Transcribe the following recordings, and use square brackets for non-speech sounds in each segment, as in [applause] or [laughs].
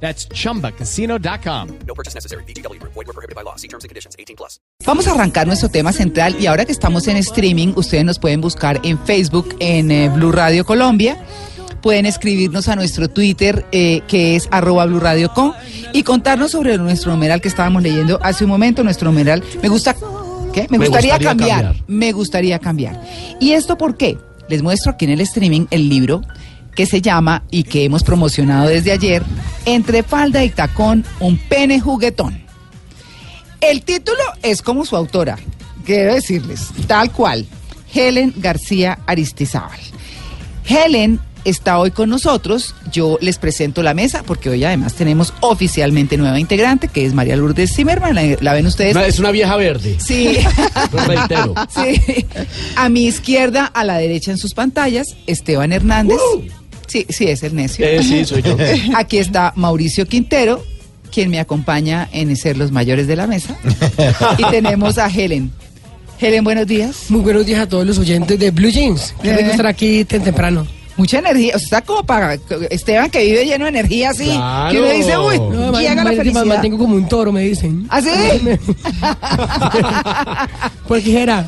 That's chumbacasino.com. No purchase necessary. BGW. Void were prohibited by law. See terms and conditions. 18 plus. Vamos a arrancar nuestro tema central y ahora que estamos en streaming, ustedes nos pueden buscar en Facebook, en eh, Blue Radio Colombia. Pueden escribirnos a nuestro Twitter, eh, que es arroba Blue Radio Com, y contarnos sobre nuestro numeral que estábamos leyendo hace un momento. Nuestro numeral, me gusta, ¿qué? Me, Me gustaría, gustaría cambiar, cambiar. Me gustaría cambiar. ¿Y esto por qué? Les muestro aquí en el streaming el libro que se llama y que hemos promocionado desde ayer, Entre falda y tacón, un pene juguetón. El título es como su autora, quiero decirles, tal cual, Helen García Aristizábal. Helen está hoy con nosotros, yo les presento la mesa, porque hoy además tenemos oficialmente nueva integrante, que es María Lourdes Zimmerman, la, la ven ustedes. Es una vieja verde. Sí. [laughs] Reitero. Sí. A mi izquierda, a la derecha en sus pantallas, Esteban Hernández. Sí, sí, es el necio. Eh, sí, soy yo. [laughs] Aquí está Mauricio Quintero, quien me acompaña en ser los mayores de la mesa. Y tenemos a Helen. Helen, buenos días. Muy buenos días a todos los oyentes de Blue Jeans. Qué Eh. rico estar aquí tan temprano. Mucha energía. O sea, está como para Esteban que vive lleno de energía así. Claro. Que uno dice, uy, No, llega la ma- me felicidad. mantengo como un toro, me dicen. ¿Ah, sí? ¿Por qué era?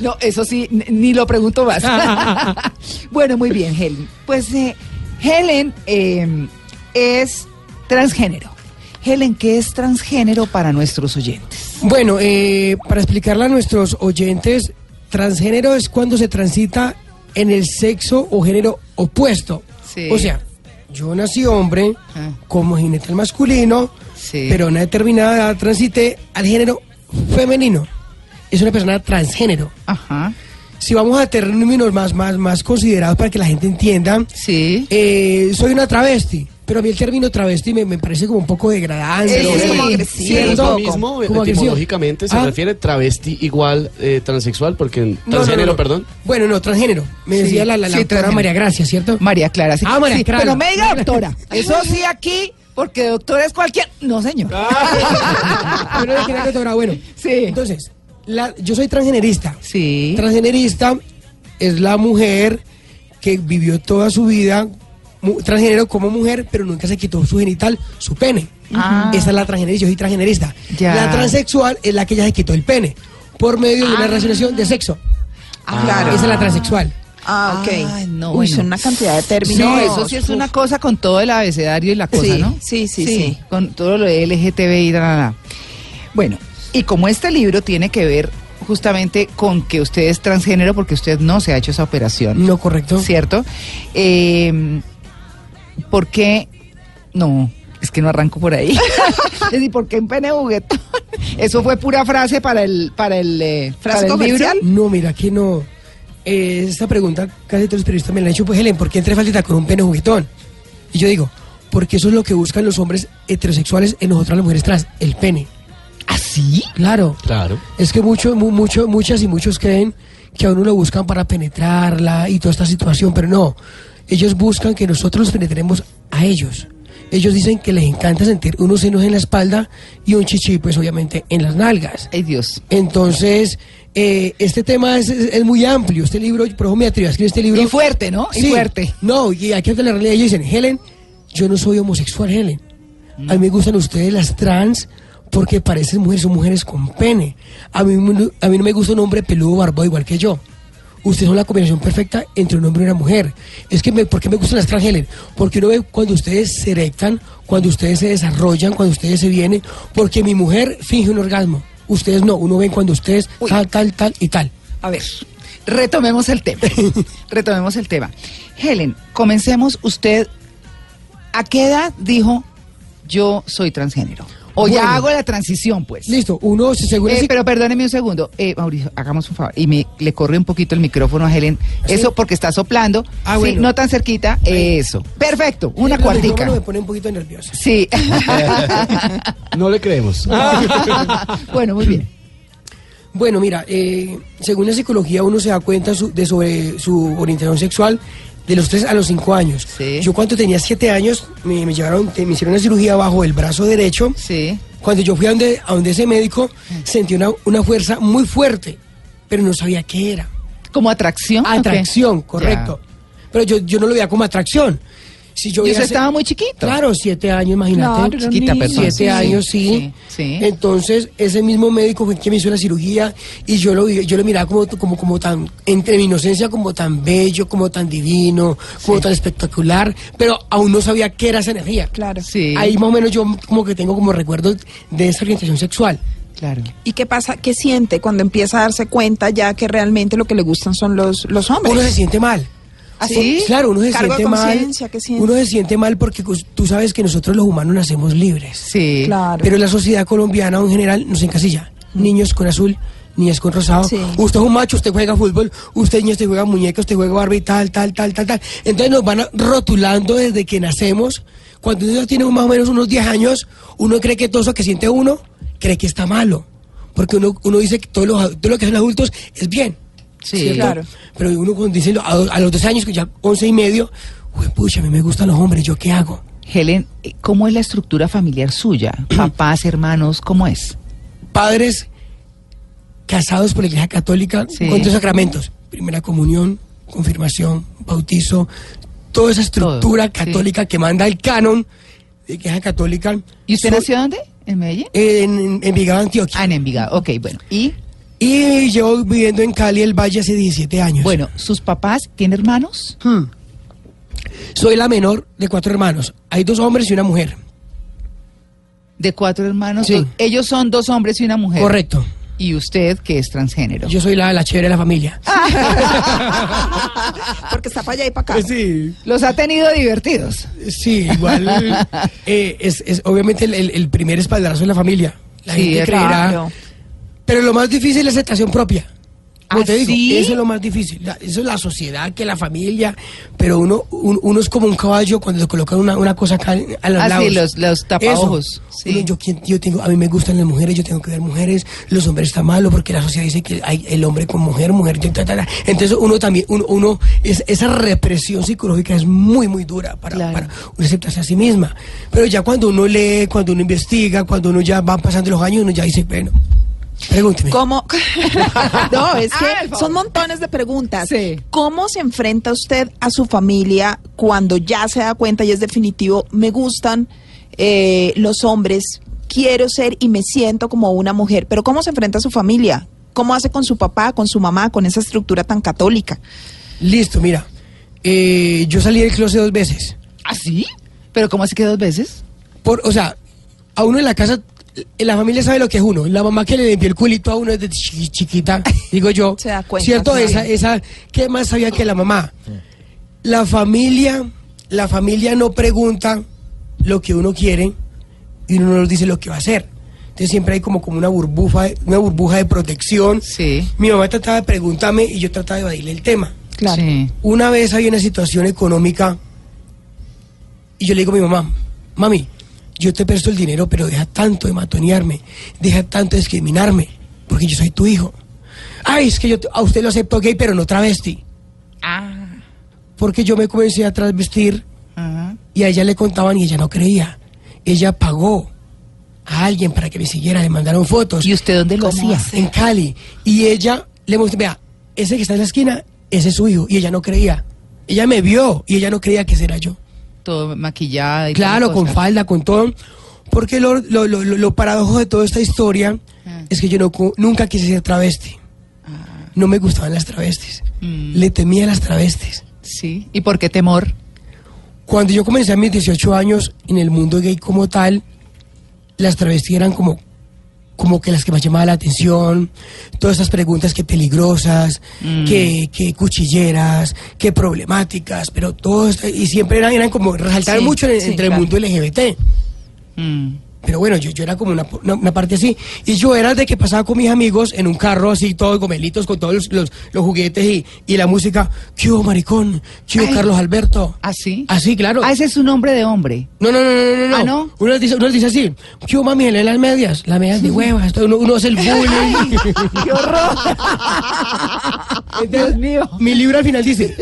no, eso sí, ni lo pregunto más. [laughs] bueno, muy bien, Helen. Pues eh, Helen eh, es transgénero. Helen, ¿qué es transgénero para nuestros oyentes? Bueno, eh, para explicarle a nuestros oyentes, transgénero es cuando se transita en el sexo o género opuesto. Sí. O sea, yo nací hombre Ah. como genital masculino, Sí. pero a una determinada edad transité al género femenino. Es una persona transgénero. Ajá. Si vamos a términos más, más, más considerados para que la gente entienda, Sí. Eh, soy una travesti, pero a mí el término travesti me, me parece como un poco degradante. Sí, ¿no? es como agresivo. Mismo, Como agresivo. etimológicamente se Ah, refiere travesti igual eh, transexual, porque en no, no, transgénero, no, perdón. Bueno, no, transgénero. Me Sí, decía la, la, la sí, doctora. María Gracia, ¿cierto? María Clara, sí. Ah, María Sí, Clara. Pero me diga doctora. Eso sí aquí, porque doctora es cualquier. No, señor. Pero de que era doctora, bueno. Sí. Entonces, la- yo soy transgenerista. Sí. Transgenerista es la mujer que vivió toda su vida transgénero como mujer, pero nunca se quitó su genital, su pene. Ah. Esa es la transgenerista, yo soy transgenerista. Ya. La transexual es la que ya se quitó el pene por medio de una Ah. relacionación de sexo. Ah, claro. Esa es la transexual. Ah, ok. Ay, no, Uy, bueno. son una cantidad de términos. No, eso sí es una cosa con todo el abecedario y la cosa, Sí, ¿no? sí, sí, sí. Con todo lo de LGTB y nada. Bueno, y como este libro tiene que ver justamente con que usted es transgénero porque usted no se ha hecho esa operación, No, correcto. ¿cierto? Eh, ¿Por qué? No, es que no arranco por ahí. [laughs] es decir, ¿por qué un pene juguetón? Eso fue pura frase para el, para el, eh, ¿Frase para el libro. comercial? No, mira, que no. Eh, esta pregunta casi todos los periodistas me la han hecho, pues Helen, ¿por qué entre falta con un pene juguetón? Y yo digo, porque eso es lo que buscan los hombres heterosexuales en nosotras las mujeres trans, el pene. ¿Así? Claro. Claro. Es que mucho, mu- mucho, muchas y muchos creen que a uno lo buscan para penetrarla y toda esta situación, pero no. Ellos buscan que nosotros los penetremos a ellos. Ellos dicen que les encanta sentir unos senos en la espalda y un chichi, pues obviamente en las nalgas. Ay, Dios. Entonces, eh, este tema es, es- es muy amplio. Este libro, por eso me atreví a escribir este libro. Y fuerte, ¿no? Y fuerte. No, y aquí ante la realidad ellos dicen, Helen, yo no soy homosexual, Helen. A mí me gustan ustedes las trans porque parecen mujeres, son mujeres con pene. A mí, no- a mí no me gusta un hombre peludo barbudo igual que yo. Ustedes son la combinación perfecta entre un hombre y una mujer. Es que, me, ¿por qué me gustan las trans, Helen? Porque uno ve cuando ustedes se erectan, cuando ustedes se desarrollan, cuando ustedes se vienen. Porque mi mujer finge un orgasmo. Ustedes no, uno ve cuando ustedes Uy. tal, tal, tal y tal. A ver, retomemos el tema. [laughs] retomemos el tema. Helen, comencemos. Usted, ¿a qué edad dijo yo soy transgénero? O Bueno. ya hago la transición, pues. Listo, uno se según Eh, pero perdóneme un segundo. Eh, Mauricio, hagamos un favor. Y me le corre un poquito el micrófono a Helen. Eso porque está soplando. Ah, Sí, bueno. no tan cerquita. Eso. Perfecto. Una el cuartica. me pone un poquito nervioso. Sí. [laughs] No le creemos. [laughs] bueno, muy bien. Bueno, mira, eh, según la psicología uno se da cuenta su- de sobre su orientación sexual de los 3 a los 5 años. Sí. Yo cuando tenía 7 años me, me llevaron, te- me hicieron una cirugía bajo el brazo derecho. Sí. Cuando yo fui a donde, a donde ese médico sentí una, una fuerza muy fuerte, pero no sabía qué era. Como atracción. Atracción, correcto. Pero yo, yo no lo veía como atracción. Si yo Y veía usted ese- estaba muy chiquito. Claro, siete años, imagínate. Claro, Chiquita, niño. Siete Sí, años, sí. sí, sí. Entonces, ese mismo médico fue quien me hizo la cirugía y yo lo, vi- yo lo miraba como, como, como tan, entre mi inocencia, como tan bello, como tan divino, como tan espectacular, pero aún no sabía qué era esa energía. Claro. Sí. Ahí más o menos yo como que tengo como recuerdos de esa orientación sexual. Claro. ¿Y qué pasa? ¿Qué siente cuando empieza a darse cuenta ya que realmente lo que le gustan son los, los hombres? Uno se siente mal. ¿Ah, sí? Claro, uno se Cargo siente mal. Uno se siente mal porque pues, tú sabes que nosotros los humanos nacemos libres. Sí. Claro. Pero la sociedad colombiana en general nos encasilla. Niños con azul, niñas con rosado. Sí. Usted es un macho, usted juega fútbol, usted niño, usted juega muñeca, usted juega Barbie, tal, tal, tal, tal, tal. Entonces nos van rotulando desde que nacemos. Cuando uno tiene más o menos unos 10 años, uno cree que todo eso que siente uno, cree que está malo. Porque uno, uno dice que todo lo, todo lo que hacen los adultos es bien. Sí, ¿cierto? claro. Pero uno cuando dice a, a los 12 años, que ya 11 y medio, uy, pucha, a mí me gustan los hombres, ¿yo qué hago? Helen, eh, ¿cómo es la estructura familiar suya? [clears throat] Papás, hermanos, ¿cómo es? padres casados por la Iglesia Católica Sí. con tres sacramentos. Primera comunión, confirmación, bautizo, toda esa estructura Todo, sí. católica que manda el canon de Iglesia Católica. ¿Y usted nació dónde? ¿En Medellín? En, en Envigado, Antioquia. Ah, en Envigado. Ok, bueno. Y, Y llevo viviendo en Cali, el Valle, hace 17 años. bueno, ¿sus papás tienen hermanos? Hmm. Soy la menor de cuatro hermanos. Hay dos hombres y una mujer. De cuatro hermanos. Sí. Ellos son dos hombres y una mujer. Correcto. Y usted, que es transgénero. Yo soy la, la chévere de la familia. [laughs] Porque está para allá y para acá. Sí. Los ha tenido divertidos. Sí, igual [laughs] eh, es, es obviamente el, el- el primer espaldarazo de la familia. La Sí, gente creerá. Claro. Pero lo más difícil es la aceptación propia. Como ¿Ah, te digo, sí? eso es lo más difícil. La- Eso es la sociedad, que la familia. Pero uno, un- uno es como un caballo cuando le colocan una, una cosa acá a los Ah, sí, lados. los- los tapaojos, sí. Uno, yo, yo tengo, a mí me gustan las mujeres, yo tengo que ver mujeres. Los hombres está malo porque la sociedad dice que hay el hombre con mujer, mujer. ta, ta, ta. Entonces uno también, uno, uno es, esa represión psicológica es muy, muy dura para, Claro. para uno aceptarse a sí misma. Pero ya cuando uno lee, cuando uno investiga, cuando uno ya va pasando los años, uno ya dice, bueno, pregúnteme. ¿Cómo? [laughs] no, es Ah, que favor. son montones de preguntas. Sí. ¿Cómo se enfrenta usted a su familia cuando ya se da cuenta y es definitivo, me gustan eh, los hombres, quiero ser y me siento como una mujer? Pero ¿cómo se enfrenta a su familia? ¿Cómo hace con su papá, con su mamá, con esa estructura tan católica? Listo, mira. Eh, yo salí del closet dos veces. ¿Ah, sí? ¿Pero cómo así que dos veces? Por, o sea, a uno en la casa, la familia sabe lo que es uno. La mamá que le limpió el culito a uno desde chi- chiquita, digo yo. [laughs] Se da cuenta, ¿Cierto? Esa, esa, ¿qué más sabía que la mamá? La familia, la familia no pregunta lo que uno quiere y uno no nos dice lo que va a hacer. Entonces siempre hay como, como una burbuja, una burbuja de protección. Sí. Mi mamá trataba de preguntarme y yo trataba de evadirle el tema. Claro. Sí. Una vez había una situación económica y yo le digo a mi mamá, mami, yo te presto el dinero, pero deja tanto de matonearme, deja tanto de discriminarme, porque yo soy tu hijo. Ay, es que yo a usted lo acepto gay, pero no travesti. Ah. Porque yo me comencé a travestir Ajá. y a ella le contaban y ella no creía. Ella pagó a alguien para que me siguiera, le mandaron fotos. ¿Y usted dónde lo ¿Cómo hacía? En Cali. Y ella le mostró, vea, ese que está en la esquina, ese es su hijo. Y ella no creía. Ella me vio y ella no creía que ese era yo. Todo maquillada y Claro, con falda, con todo. Porque lo, lo, lo, lo- paradojo de toda esta historia Ah. es que yo no, nunca quise ser travesti. No me gustaban las travestis. Mm. Le temía a las travestis. Sí. ¿Y por qué temor? Cuando yo comencé a mis 18 años en el mundo gay como tal, las travestis eran como, como que las que más llamaban la atención, todas esas preguntas que peligrosas, Mm. que, que cuchilleras, que problemáticas, pero todo esto- y siempre eran, eran como resaltar Sí, mucho en- sí, entre claro. el mundo LGBT. Mm. Pero bueno, yo, yo era como una, una, una parte así. Y yo era de que pasaba con mis amigos en un carro así, todos gomelitos, con todos los, los, los juguetes y, y la música. ¿Qué hubo, maricón? ¿Qué hubo. Carlos Alberto? ¿Así? Así, claro. Ah, ese es un nombre de hombre. No, no, no, no, no, no. Ah, ¿no? Uno dice, uno dice así, ¿qué hubo, mami? ¿Le las medias? Las medias de huevas. Esto, Uno, uno hace el [laughs] bullying. ¡Qué horror! Dios mío. Mi libro al final dice,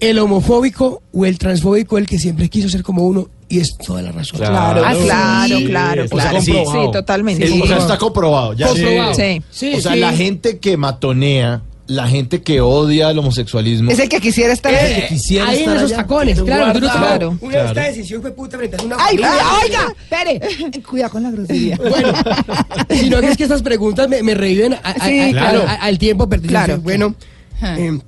el homofóbico o el transfóbico, el que siempre quiso ser como uno, y es toda la razón. Claro, Ah, sí. claro, Sí, claro. Sí, totalmente. Es- Sí. O sea, está comprobado. Ya. Comprobado. Sí. Sí, o sea, sí. la gente que matonea, la gente que odia el homosexualismo. Es el que quisiera estar Eh, ahí. quisiera ahí en esos allá. tacones, claro. Claro. una de esta decisión fue puta frente a una ¡Ay, oiga! Espere. [laughs] Cuidado con la grosería. Bueno, [laughs] sino que es que estas preguntas me, me reviven a- a- Sí, a- a- claro. a- al tiempo perdido. Claro. Bueno, em,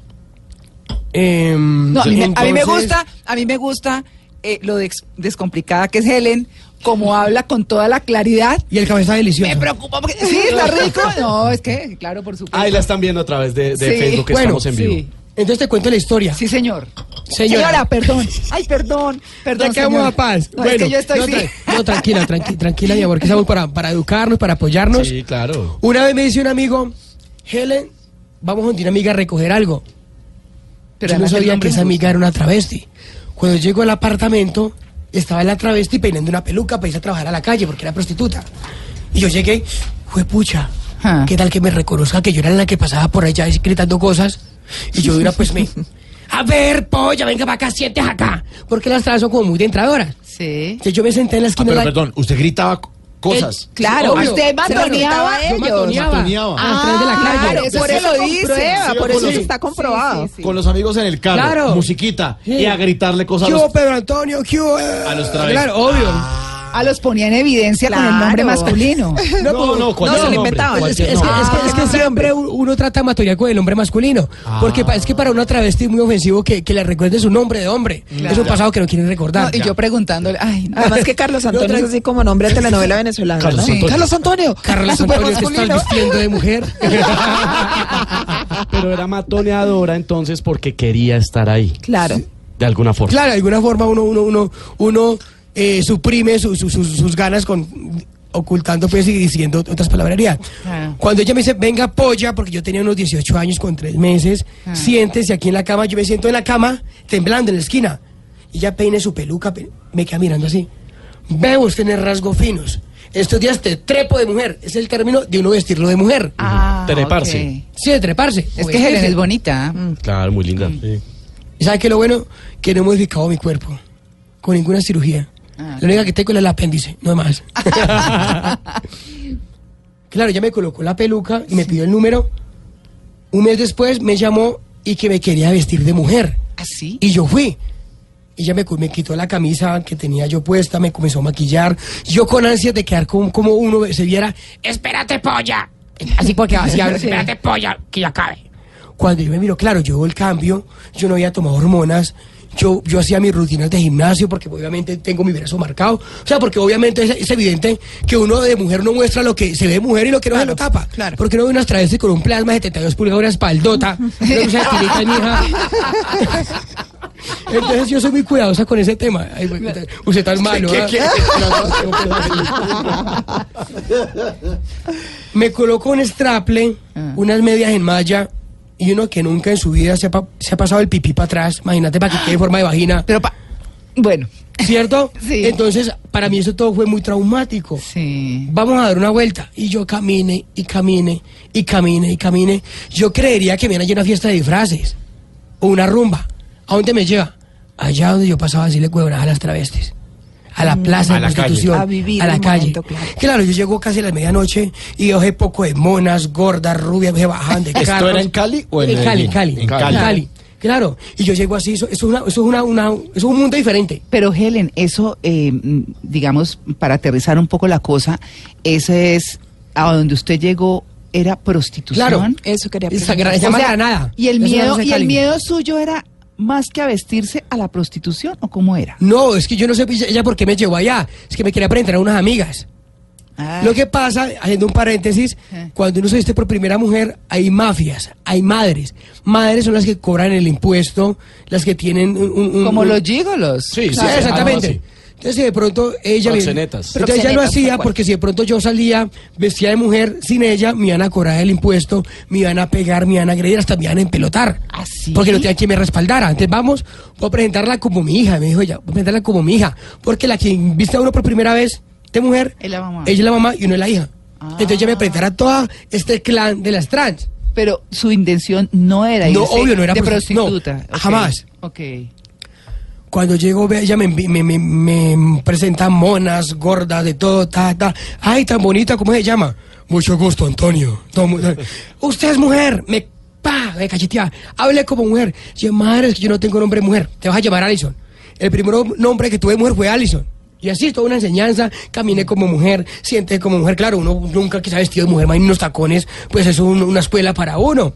em, No, a mí, me- a mí me entonces- gusta, a mí me gusta eh, lo de descomplicada que es Helen, como habla con toda la claridad. Y el cabeza delicioso. Me preocupa porque sí, está rico. No, es que, claro, por supuesto. Ahí la están viendo a través de, de Sí. Facebook, que Bueno, estamos en vivo. Sí, Entonces te cuento la historia. sí, señor. Señora. Señora, perdón. Ay, perdón. Perdón. Ya quedamos a paz. No, es que yo estoy no, sí. tra- no, tranquila, tranqui- tranquila, mi amor, que estamos para, para educarnos, para apoyarnos. Sí, claro. Una vez me dice un amigo, Helen, vamos a una amiga a recoger algo. Pero Yo no sabía que esa amiga era una travesti. Cuando llego al apartamento, estaba la travesti peinando una peluca para irse a trabajar a la calle porque era prostituta. Y yo llegué, fue pucha. Ah. ¿Qué tal que me reconozca que yo era la que pasaba por allá gritando cosas? Y yo era pues me... A ver, polla, venga para acá, sientes acá. Porque las trans son como muy de entradoras. Sí. Entonces yo me senté en la Ah, esquina pero la- perdón, usted gritaba cosas. Claro, Obvio. usted Claro, matoneaba a yo ellos. matoneaba Matoneaba. a de la calle. Claro, Eso por eso lo dice. Sí, por eso los- está comprobado. Sí, sí, sí. Con los amigos en el carro, Claro. musiquita, Sí. y a gritarle cosas ¿Qué a hubo, los... Pedro Antonio? ¿Qué hubo? eh? A los travestis. Claro, obvio. Ah, los ponía en evidencia con el nombre masculino. [laughs] No, no, No, cualquier se lo nombre, inventaban. Es que, es que- nombre. es que- Ah, siempre un- uno trata de matorial con el hombre masculino. Porque pa- es que para una travesti es muy ofensivo que, que le recuerde su nombre de hombre. Es un pasado que no quieren No, recordar. y yo preguntándole, ay, no. Además que Carlos [laughs] Antonio No, es así como nombre de telenovela venezolana. Carlos ¿no? Antonio. Carlos Antonio. Carlos [laughs] Antonio, te estás masculino. vistiendo de mujer. Pero era matoneadora entonces porque quería estar ahí. Claro. De alguna forma. claro, de alguna forma uno, uno, uno, uno eh, suprime su- su- sus- sus ganas con ocultando pues y diciendo otras palabrerías. Ah. Cuando ella me dice, venga polla, porque yo tenía unos 18 años con 3 meses, Ah. siéntese aquí en la cama, yo me siento en la cama, temblando en la esquina. Y ella peine su peluca, pe- me queda mirando así. Veo usted tener rasgos finos. Estos días te trepo de mujer. Es el término de uno vestirlo de mujer. Ah, Treparse. Sí, de treparse. Es que Helen es bonita. Claro, muy linda. Sí. ¿Y sabe qué es lo bueno? Que no he modificado mi cuerpo. Con ninguna cirugía. Ah. La única que tengo es el apéndice, no más. [laughs] claro, ya me colocó la peluca y me pidió el número. Un mes después me llamó y que me quería vestir de mujer. ¿Así? Y yo fui. Ella me, me quitó la camisa que tenía yo puesta, me comenzó a maquillar. Yo con ansias de quedar como, como uno se viera, espérate polla. Así porque así espérate polla, que ya acabe. Cuando yo me miro, claro, yo el cambio, yo no había tomado hormonas, yo, yo hacía mis rutinas de gimnasio porque obviamente tengo mi brazo marcado. O sea, porque obviamente es, es evidente que uno de mujer no muestra lo que se ve de mujer y lo que no se lo tapa. claro. Porque no ve unas travestis con un plasma de 72 pulgadas, espaldota, [laughs] una mija. [laughs] Entonces yo soy muy cuidadosa con ese tema. Ay, usted tan malo. ¿ah? Me coloco un straple, unas medias en malla y uno que nunca en su vida se ha, pa- se ha pasado el pipí para atrás. Imagínate para que quede forma de vagina. Pero, pa- bueno, ¿Cierto? [laughs] Sí. Entonces, para mí eso todo fue muy traumático. sí. Vamos a dar una vuelta. Y yo camine y camine y camine y camine. Yo creería que viene allí una fiesta de disfraces o una rumba. ¿A dónde me lleva? Allá donde yo pasaba a decirle huevonas a las travestis. A la plaza A de la calle. prostitución. A vivir a la calle. momento, claro. Claro, yo llego casi a la medianoche y oje poco de monas, gordas, rubias, me bajan de [laughs] ¿Esto carros. era en Cali o en en Cali, Medellín? Cali, En en Cali. Cali. Claro, y yo llego así, eso, eso es, una, eso es, una, una- eso es un mundo diferente. Pero Helen, eso, eh, mm, digamos, para aterrizar un poco la cosa, ese es a donde usted llegó, era prostitución. Claro, Eso quería Esa preguntar. llama O sea, Granada. Y el Eso miedo, y el Cali. miedo suyo era más que a vestirse a la prostitución o cómo era. No, es que yo no sé ella ella por qué me llevó allá. Es que me quería presentar a unas amigas. Ah, Lo que pasa, haciendo un paréntesis, Eh. cuando uno se viste por primera mujer, hay mafias, hay madres. Madres son las que cobran el impuesto, las que tienen un... un- un- como un- los gigolos. Sí, Sí, sí, exactamente. Así. Entonces, si de pronto ella. me-. Entonces, ella lo hacía porque si de pronto yo salía vestida de mujer sin ella, me iban a cobrar el impuesto, me iban a pegar, me iban a agredir, hasta me iban a empelotar. ¿Ah, sí? Porque no tenía quien me respaldara. Entonces, vamos, voy a presentarla como mi hija. Me dijo ella, voy a presentarla como mi hija. Porque la que viste a uno por primera vez de mujer, Es la mamá. ella es la mamá y uno es la hija. Ah. Entonces, ella me presentara todo este clan de las trans. Pero su intención no era No, irse obvio, no era de prosti- no, prostituta. Ok, jamás. Ok. Cuando llego, ella me, me, me, me presenta monas, gordas, de todo, ta, ta. Ay, tan bonita, ¿cómo se llama? Mucho gusto, Antonio. Mu- Usted es mujer. Me, pa, me cachetea. Hable como mujer. Yo, madre, es que yo no tengo nombre de mujer. Te vas a llamar Alison. El primer nombre que tuve mujer fue Alison. Y así, toda una enseñanza, caminé como mujer, siente como mujer. Claro, uno nunca ha vestido de mujer, más unos tacones, pues es un- una escuela para uno.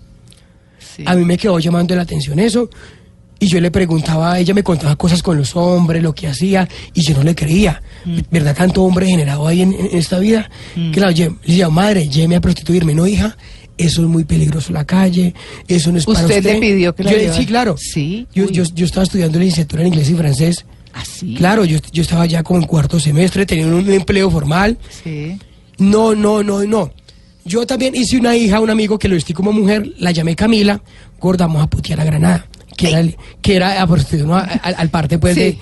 Sí. A mí me quedó llamando la atención eso. Y yo le preguntaba, ella me contaba cosas con los hombres, lo que hacía, y yo no le creía. ¿Verdad? Tanto hombre generado ahí en, en esta vida. Que la, lle- le decía, madre, lléveme a prostituirme. No, hija, eso es muy peligroso la calle, eso no es para ¿Usted usted. le pidió que la Yo le- llevara? Sí, claro. Sí, Yo, yo, yo estaba estudiando licenciatura en inglés y francés. Así. Claro, yo, yo estaba ya como en cuarto semestre, tenía un empleo formal. Sí. No, no, no, no. Yo también hice una hija, un amigo que lo vestí como mujer, la llamé Camila, gorda, vamos a putear a Granada, que era, el- que era a prostitución, ¿no? A- al, al parte pues Sí. de...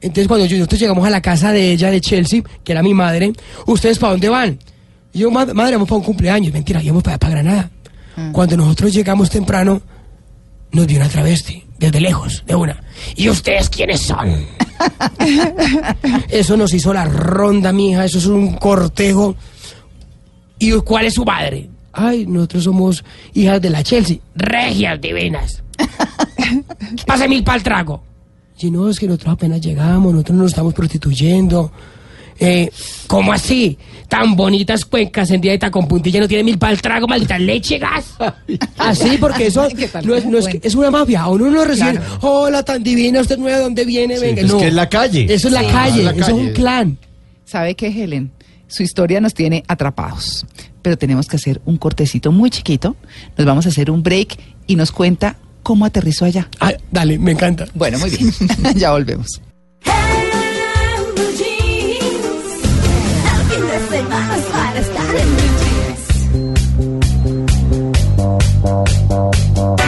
Entonces cuando yo- nosotros llegamos a la casa de ella, de Chelsea, que era mi madre, ¿ustedes para dónde van? Y yo, "Ma- madre, vamos para un cumpleaños, mentira, íbamos para, para Granada. Cuando nosotros llegamos temprano, nos vio una travesti, desde lejos, de una. ¿Y ustedes quiénes son? [laughs] eso nos hizo la ronda, mija, eso es un cortejo. ¿Y cuál es su madre? Ay, nosotros somos hijas de la Chelsea. Regias divinas. [laughs] Pase mil para el trago. Y no, es que nosotros apenas llegamos, nosotros nos estamos prostituyendo. Eh, ¿Cómo así? Tan bonitas cuencas en dieta con puntilla no tiene mil para el trago, maldita leche, gas. [laughs] Así, porque eso ¿Qué tal no es, no es, que- es una mafia. A uno no lo recibe. Hola, tan divina, usted no ve de dónde viene, venga. es no. que es la calle. Eso es la Sí. calle, Es la eso es calle. un clan. ¿Sabe qué, Helen? Su historia nos tiene atrapados, pero tenemos que hacer un cortecito muy chiquito. Nos vamos a hacer un break y nos cuenta cómo aterrizó allá. Ah, dale, me encanta. Bueno, muy bien. [laughs] ya volvemos. No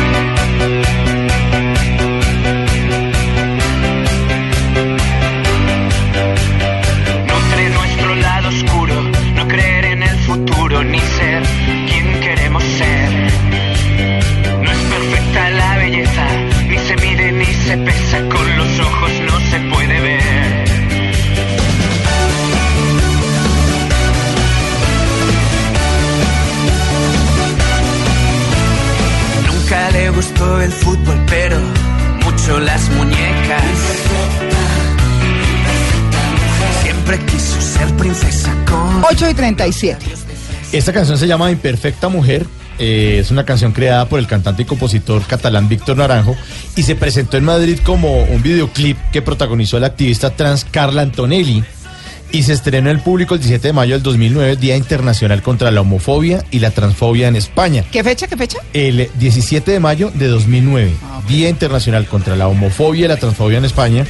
37. Esta canción se llama Imperfecta Mujer. eh, es una canción creada por el cantante y compositor catalán Víctor Naranjo y se presentó en Madrid como un videoclip que protagonizó la activista trans Carla Antonelli y se estrenó en el público el 17 de mayo del 2009, Día Internacional contra la Homofobia y la Transfobia en España. ¿Qué fecha? ¿Qué fecha? El 17 de mayo de 2009, Día Internacional contra la Homofobia y la Transfobia en España.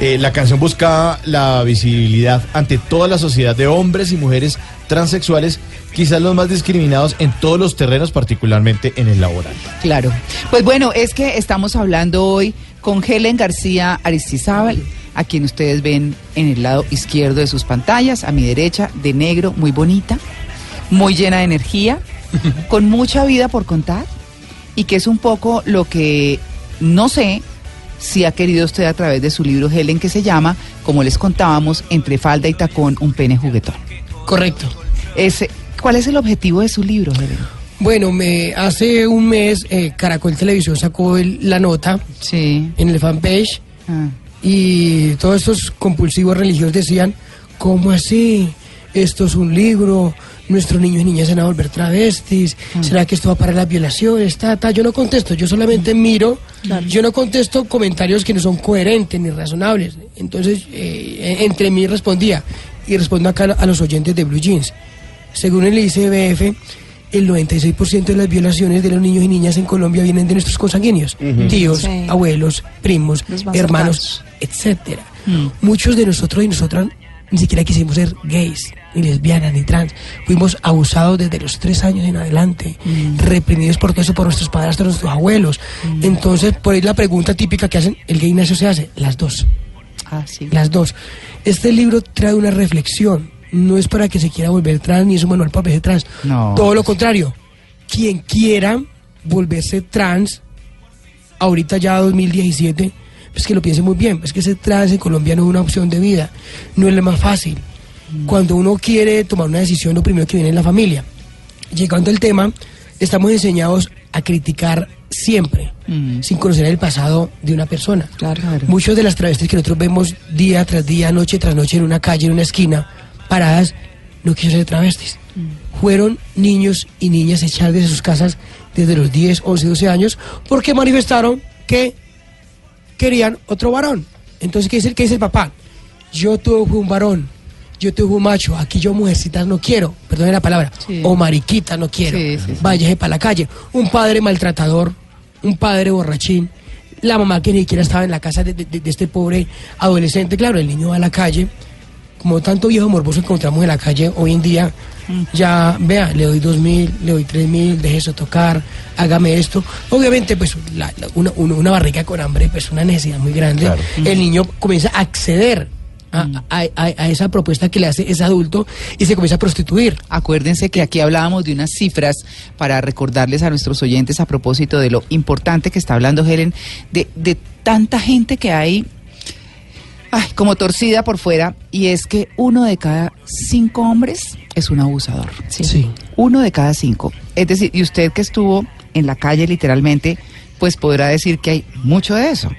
Eh, la canción buscaba la visibilidad ante toda la sociedad de hombres y mujeres transexuales, quizás los más discriminados en todos los terrenos, particularmente en el laboral. Claro. Pues bueno, es que estamos hablando hoy con Helen García Aristizábal, a quien ustedes ven en el lado izquierdo de sus pantallas, a mi derecha, de negro, muy bonita, muy llena de energía, [laughs] con mucha vida por contar, y que es un poco lo que no sé si ha querido usted a través de su libro Helen, que se llama, como les contábamos, Entre falda y tacón, un pene juguetón. Correcto. Ese, ¿Cuál es el objetivo de su libro, Helen? Bueno, me hace un mes eh, Caracol Televisión sacó el- la nota Sí. en el fanpage Ah. y todos estos compulsivos religiosos decían, ¿cómo así? Esto es un libro, nuestros niños y niñas se van a volver travestis, ¿será que esto va para las violaciones? Ta, ta? Yo no contesto, yo solamente miro, yo no contesto comentarios que no son coherentes ni razonables. Entonces, eh, entre mí respondía, y respondo acá a los oyentes de Blue Jeans. Según el ICBF, el 96% de las violaciones de los niños y niñas en Colombia vienen de nuestros consanguíneos, tíos, Sí. abuelos, primos, hermanos, etcétera. Muchos de nosotros y nosotras ni siquiera quisimos ser gays, ni lesbianas, ni trans. Fuimos abusados desde los tres años en adelante, reprimidos por eso, por nuestros padres, por nuestros abuelos. Entonces, por ahí la pregunta típica que hacen, ¿el gay nació se hace? Las dos. Ah, sí. Las dos. Este libro trae una reflexión. No es para que se quiera volver trans ni es un manual para volverse trans. No. Todo lo contrario. Quien quiera volverse trans, ahorita ya 2017, pues que lo piense muy bien. Es que ser trans en Colombia no es una opción de vida. No es lo más fácil. Cuando uno quiere tomar una decisión, lo primero que viene es la familia. Llegando al tema, estamos enseñados a criticar siempre, sin conocer el pasado de una persona. Claro. Muchos de las travestis que nosotros vemos día tras día, noche tras noche en una calle, en una esquina, paradas, no quisieron ser travestis. Fueron niños y niñas echadas de sus casas desde los 10, 11, 12 años porque manifestaron que querían otro varón. Entonces, ¿qué dice, el- qué dice el papá? Yo tuve un varón, yo tuve un macho, aquí yo mujercitas no quiero, perdone la palabra, Sí. o mariquita no quiero, Sí, váyase para la calle. Un padre maltratador, un padre borrachín, la mamá que ni siquiera estaba en la casa de, de- de este pobre adolescente, claro, el niño va a la calle, como tanto viejo morboso encontramos en la calle hoy en día, ya, vea, le doy dos mil, le doy tres mil, deje eso tocar, hágame esto. Obviamente, pues, la- la- una, una- una barriga con hambre, pues, una necesidad muy grande. Claro. El niño comienza a acceder a, a- a- a esa propuesta que le hace ese adulto y se comienza a prostituir. Acuérdense que aquí hablábamos de unas cifras para recordarles a nuestros oyentes a propósito de lo importante que está hablando Helen, de, de tanta gente que hay ay, como torcida por fuera, y es que uno de cada cinco hombres es un abusador. Sí. Uno de cada cinco. Es decir, y usted que estuvo en la calle literalmente, pues podrá decir que hay mucho de eso.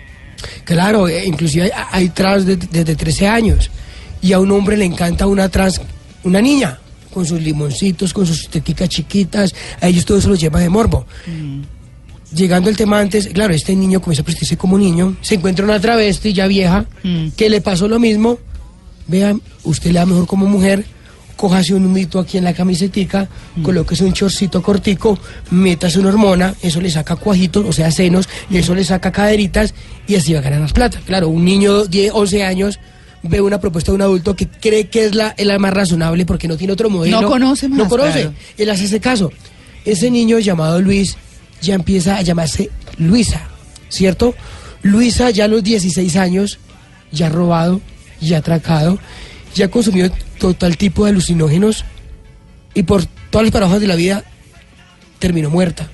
Claro, eh, inclusive hay, hay trans de- desde 13 años y a un hombre le encanta una trans, una niña, con sus limoncitos, con sus teticas chiquitas, a ellos todo eso los lleva de morbo. Llegando el tema antes, claro, este niño comienza a prostituirse como niño, se encuentra una travesti ya vieja, que le pasó lo mismo, vean, usted le da mejor como mujer, cójase un mito aquí en la camisetica, colóquese un chorcito cortico, métase una hormona, eso le saca cuajitos, o sea, senos, y eso le saca caderitas, y así va a ganar más plata. Claro, un niño de 10, 11 años ve una propuesta de un adulto que cree que es la, es la más razonable porque no tiene otro modelo. No conoce más, No conoce. claro. Él hace ese caso. Ese niño llamado Luis ya empieza a llamarse Luisa, ¿cierto? Luisa ya a los 16 años, ya ha robado, ya ha atracado, ya ha consumido total tipo de alucinógenos y por todas las paradojas de la vida terminó muerta,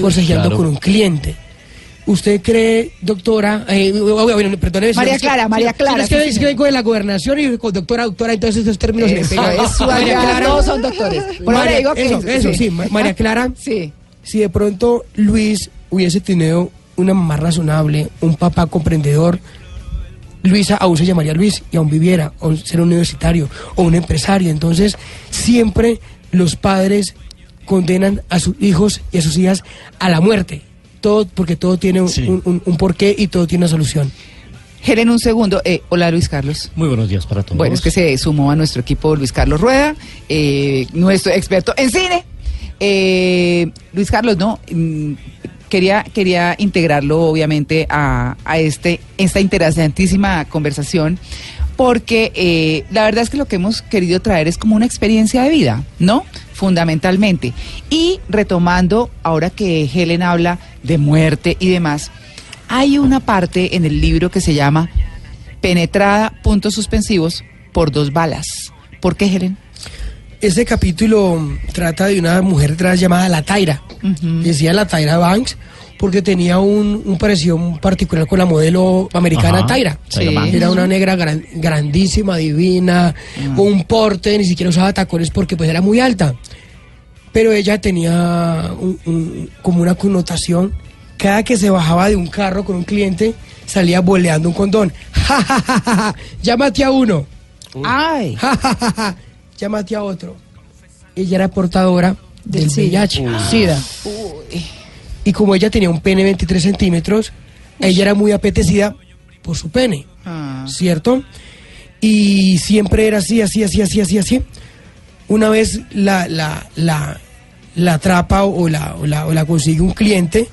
forcejeando claro. con un cliente. ¿Usted cree, doctora, eh, bueno, María es que- Clara, María Clara, Es que, sí, es que vengo de la gobernación y con doctora, doctora, entonces estos términos se me Eso, pegan. eso, María Clara- todos son doctores. Por María- digo que eso, eso, sí, Ma- María Clara, Sí. Si de pronto Luis hubiese tenido una mamá razonable, un papá comprendedor, Luisa aún se llamaría Luis y aún viviera, o ser un universitario o un empresario. Entonces, siempre los padres condenan a sus hijos y a sus hijas a la muerte. Todo, porque todo tiene un, Sí. un- un- un porqué y todo tiene una solución. Helen, un segundo. Eh, hola, Luis Carlos. Muy buenos días para todos. Bueno, es que se sumó a nuestro equipo Luis Carlos Rueda, eh, nuestro experto en cine. Eh, Luis Carlos, no, mm, quería, quería integrarlo obviamente a, a este, esta interesantísima conversación, porque eh, la verdad es que lo que hemos querido traer es como una experiencia de vida, ¿no? Fundamentalmente. Y retomando, ahora que Helen habla de muerte y demás, hay una parte en el libro que se llama penetrada, puntos suspensivos, por dos balas. ¿Por qué, Helen? Este capítulo mm, trata de una mujer trans llamada La Taira. Decía La Taira Banks porque tenía un, un parecido particular con la modelo americana Ajá, Taira. Tyra Banks. Era una negra gran- grandísima, divina, con un porte, ni siquiera usaba tacones porque pues era muy alta. Pero ella tenía un- un- como una connotación. Cada que se bajaba de un carro con un cliente, salía boleando un condón. [laughs] ¡Ja, ja, ja, ja, ja! Llámate a uno. Ay, Ja, ja, ja, ja. Llámate a otro. Ella era portadora del VIH, SIDA. Y como ella tenía un pene de 23 centímetros, ella era muy apetecida por su pene, Ah. ¿cierto? Y siempre era así, así, así, así, así, así. Una vez la, la, la, la atrapa o la, o la, o la consigue un cliente,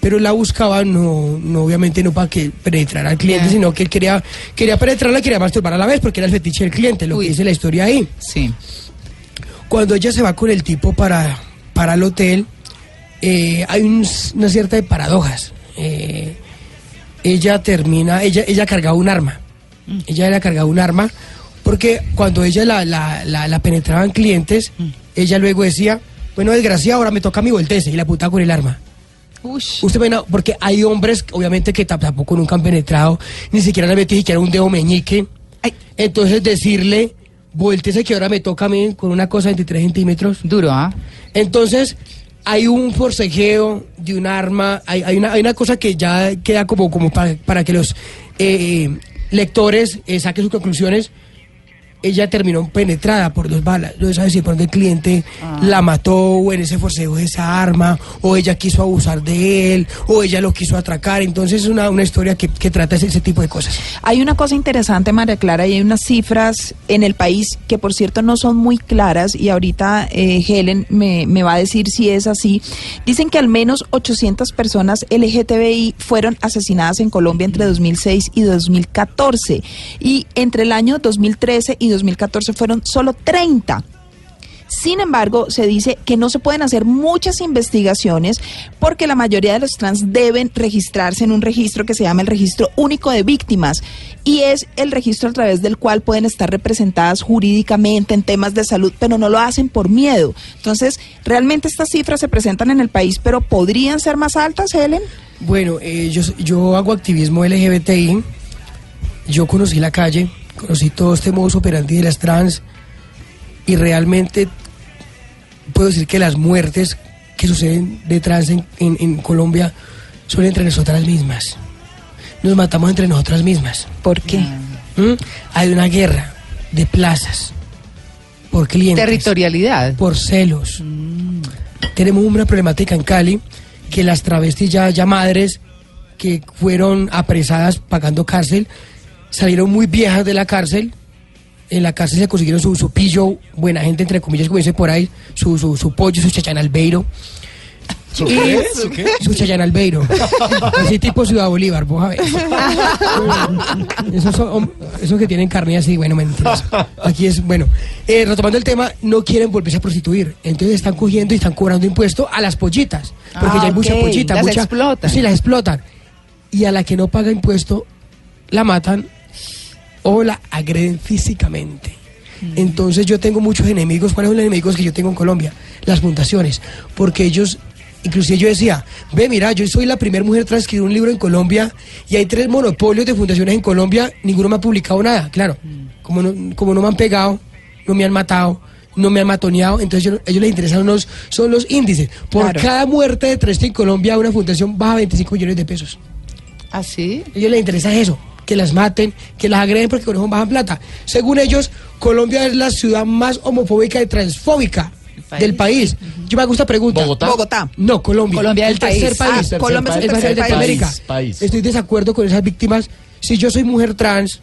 pero la buscaba no, no obviamente no para que penetrara al cliente, sino que él quería, quería penetrarla y quería masturbar a la vez, porque era el fetiche del cliente, lo Uy. que dice la historia ahí. Sí. Cuando ella se va con el tipo para, para el hotel, eh, hay un- una cierta de paradojas. Eh, ella termina, ella, ella cargaba un arma. Ella le cargaba un arma porque cuando ella la, la, la, la penetraban clientes, ella luego decía, bueno, desgraciado, ahora me toca mi voltese y la puta con el arma. Ush. Usted no, porque hay hombres, obviamente, que tam- tampoco nunca han penetrado, ni siquiera le metí siquiera un dedo meñique. Entonces decirle, voltese que ahora me toca a mí con una cosa de 23 centímetros. Duro, ¿ah? Entonces, hay un forcejeo de un arma, hay, hay una, hay una cosa que ya queda como, como pa- para que los eh, lectores eh, saquen sus conclusiones. Ella terminó penetrada por dos balas. No sabe si por donde el cliente la mató o en ese forcejeo de esa arma, o ella quiso abusar de él, o ella lo quiso atracar. Entonces, es una, una historia que, que trata ese, ese tipo de cosas. Hay una cosa interesante, María Clara, y hay unas cifras en el país que, por cierto, no son muy claras, y ahorita eh, Helen me, me va a decir si es así. Dicen que al menos 800 personas LGTBI fueron asesinadas en Colombia entre 2006 y 2014, y entre el año 2013 y 2014 fueron solo 30. Sin embargo, se dice que no se pueden hacer muchas investigaciones porque la mayoría de los trans deben registrarse en un registro que se llama el Registro Único de Víctimas y es el registro a través del cual pueden estar representadas jurídicamente en temas de salud, pero no lo hacen por miedo. Entonces, realmente estas cifras se presentan en el país, pero podrían ser más altas, Helen. Bueno, eh, yo, yo hago activismo LGBTI. Yo conocí la calle, conocí todo este modus operandi de las trans y realmente puedo decir que las muertes que suceden de trans en, en- en Colombia son entre nosotras mismas. Nos matamos entre nosotras mismas. ¿Por qué? ¿Mm? Hay una guerra de plazas por clientes Territorialidad. por celos. Tenemos una problemática en Cali que las travestis ya, ya madres que fueron apresadas pagando cárcel salieron muy viejas de la cárcel. En la cárcel se consiguieron su, su pillo, buena gente entre comillas, como dice por ahí, su, su, su pollo, su chachán albeiro. ¿Su qué? ¿Su qué? Su. Así [laughs] tipo Ciudad Bolívar, vos a ver. Esos, son esos que tienen carne así, bueno, mentiras. Aquí es, bueno, eh, retomando el tema, no quieren volverse a prostituir. Entonces están cogiendo y están cobrando impuesto a las pollitas. Porque Ah, ya hay mucha ok. pollita. Las mucha, explotan. Sí, las explotan. Y a la que no paga impuesto, la matan o la agreden físicamente. Entonces yo tengo muchos enemigos. ¿Cuáles son los enemigos que yo tengo en Colombia? Las fundaciones. Porque ellos, inclusive yo decía, ve, mira, yo soy la primera mujer trans que un libro en Colombia y hay tres monopolios de fundaciones en Colombia, ninguno me ha publicado nada. Claro, como no, como no me han pegado, no me han matado, no me han matoneado, entonces yo- ellos les interesan unos, son los índices. Por Claro. cada muerte de tres en Colombia, una fundación baja 25 millones de pesos. ¿Así? A ellos les interesa eso, que las maten, que las agreden porque con eso bajan plata. Según ellos, Colombia es la ciudad más homofóbica y transfóbica país. del país. Yo me hago esta pregunta. ¿Bogotá? Bogotá. No, Colombia. Colombia el del tercer país. país. Ah, Colombia es el El tercer de país. América. País. Estoy de desacuerdo con esas víctimas. Si yo soy mujer trans,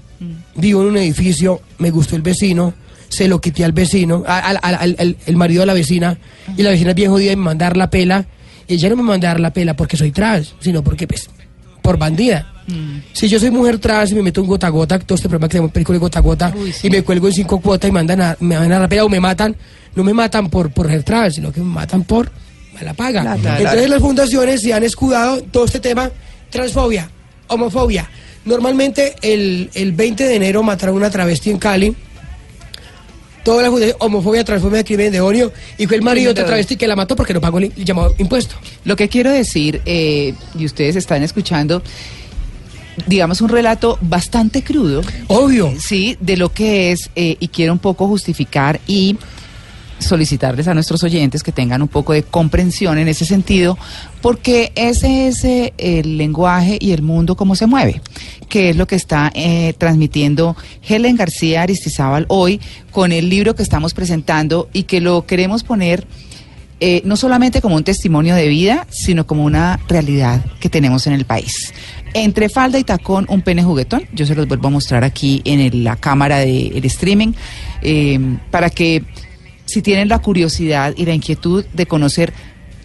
vivo en un edificio, me gustó el vecino, se lo quité al vecino, a- al- al- al- al- el marido de la vecina, y la vecina es bien jodida y me manda a dar la pela. Ella no me manda a dar la pela porque soy trans, sino porque, pues, por bandida. Si yo soy mujer trans y me meto un gota a gota, todo este programa que se llama película de gota a gota, Uy, sí. y me cuelgo en cinco cuotas y mandan a, me van a pela o me matan, no me matan por, por ser trans, sino que me matan por mala paga. Entonces las fundaciones se han escudado todo este tema, transfobia, homofobia. Normalmente el, el 20 de enero mataron a una travesti en Cali. Toda la fundación, homofobia, transfobia, crimen de odio. Y fue el marido de otra travesti que la mató porque no pagó el, el llamado impuesto. Lo que quiero decir, eh, y ustedes están escuchando, digamos, un relato bastante crudo, Obvio. sí, de lo que es, eh, y quiero un poco justificar y solicitarles a nuestros oyentes que tengan un poco de comprensión en ese sentido, porque ese es eh, el lenguaje y el mundo como se mueve, que es lo que está eh, transmitiendo Helen García Aristizábal hoy con el libro que estamos presentando y que lo queremos poner eh, no solamente como un testimonio de vida, sino como una realidad que tenemos en el país. Entre falda y tacón, un pene juguetón. Yo se los vuelvo a mostrar aquí en el- la cámara del streaming eh, para que si tienen la curiosidad y la inquietud de conocer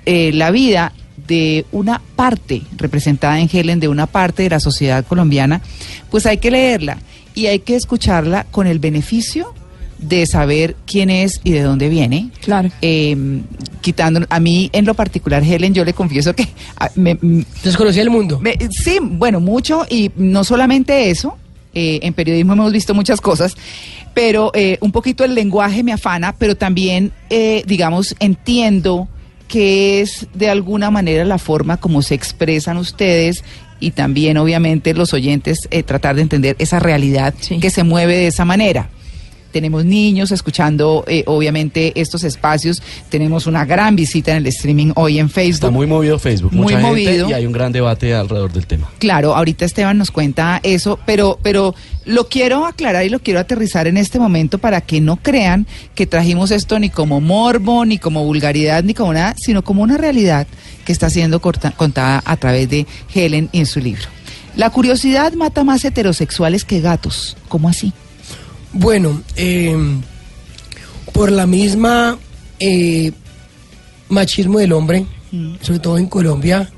eh, la vida de una parte representada en Helen, de una parte de la sociedad colombiana, pues hay que leerla y hay que escucharla con el beneficio de saber quién es y de dónde viene. Claro. Eh, quitando, a mí en lo particular, Helen, yo le confieso que ah, me, mm, Desconocía el mundo. me- sí, bueno, mucho y no solamente eso. eh, en periodismo hemos visto muchas cosas, pero eh, un poquito el lenguaje me afana, pero también, eh, digamos, entiendo que es de alguna manera la forma como se expresan ustedes y también, obviamente, los oyentes eh, tratar de entender esa realidad Sí. que se mueve de esa manera. Tenemos niños escuchando, eh, obviamente, estos espacios. Tenemos una gran visita en el streaming hoy en Facebook. Está muy movido Facebook, Muy mucha movido. gente y hay un gran debate alrededor del tema. Claro, ahorita Esteban nos cuenta eso, pero, pero lo quiero aclarar y lo quiero aterrizar en este momento para que no crean que trajimos esto ni como morbo, ni como vulgaridad, ni como nada, sino como una realidad que está siendo corta- contada a través de Helen en su libro. La curiosidad mata más heterosexuales que gatos. ¿Cómo así? Bueno, eh, por la misma eh, machismo del hombre, sobre todo en Colombia,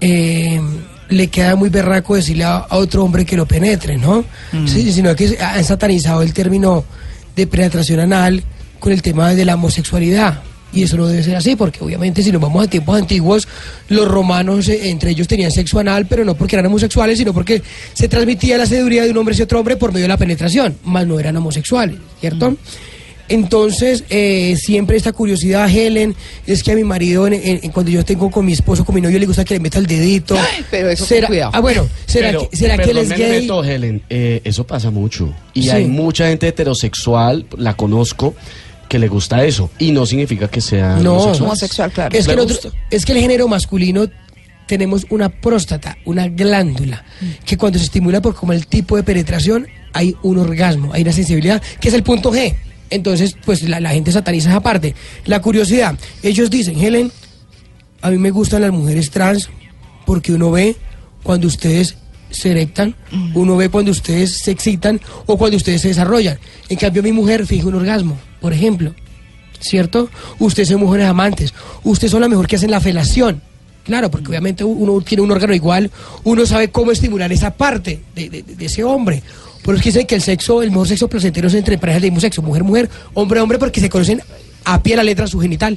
eh, le queda muy berraco decirle a, a otro hombre que lo penetre, ¿no? Sí, sino que han satanizado el término de penetración anal con el tema de la homosexualidad. Y eso no debe ser así, porque obviamente si nos vamos a tiempos antiguos, los romanos eh, entre ellos tenían sexo anal, pero no porque eran homosexuales, sino porque se transmitía la seduría de un hombre hacia otro hombre por medio de la penetración, más no eran homosexuales, ¿cierto? Entonces, eh, siempre esta curiosidad, Helen, es que a mi marido, en- en- en cuando yo tengo con mi esposo, con mi novio, le gusta que le meta el dedito. pero eso ¿Será, cuidado. Ah, bueno, ¿será, Pero, que, ¿será que él es gay? meto, Helen, eh, eso pasa mucho. Y Sí. hay mucha gente heterosexual, la conozco, que le gusta eso. Y no significa que sea No. homosexual. Claro. Es que, gusta. es que el género masculino tenemos una próstata, una glándula, que cuando se estimula por como el tipo de penetración, hay un orgasmo, hay una sensibilidad, que es el punto G. Entonces, pues la, la gente sataniza esa parte. La curiosidad, ellos dicen, Helen, a mí me gustan las mujeres trans porque uno ve cuando ustedes se erectan, uno ve cuando ustedes se excitan o cuando ustedes se desarrollan. En cambio, mi mujer finge un orgasmo, por ejemplo. ¿cierto? Ustedes son mujeres amantes, ustedes son la mejor que hacen la felación. Claro, porque obviamente uno tiene un órgano igual, uno sabe cómo estimular esa parte de, de- de ese hombre. Por eso es que dicen que el sexo, el mejor sexo placentero es entre parejas del mismo sexo, mujer-mujer, hombre-hombre, porque se conocen a pie de la letra su genital.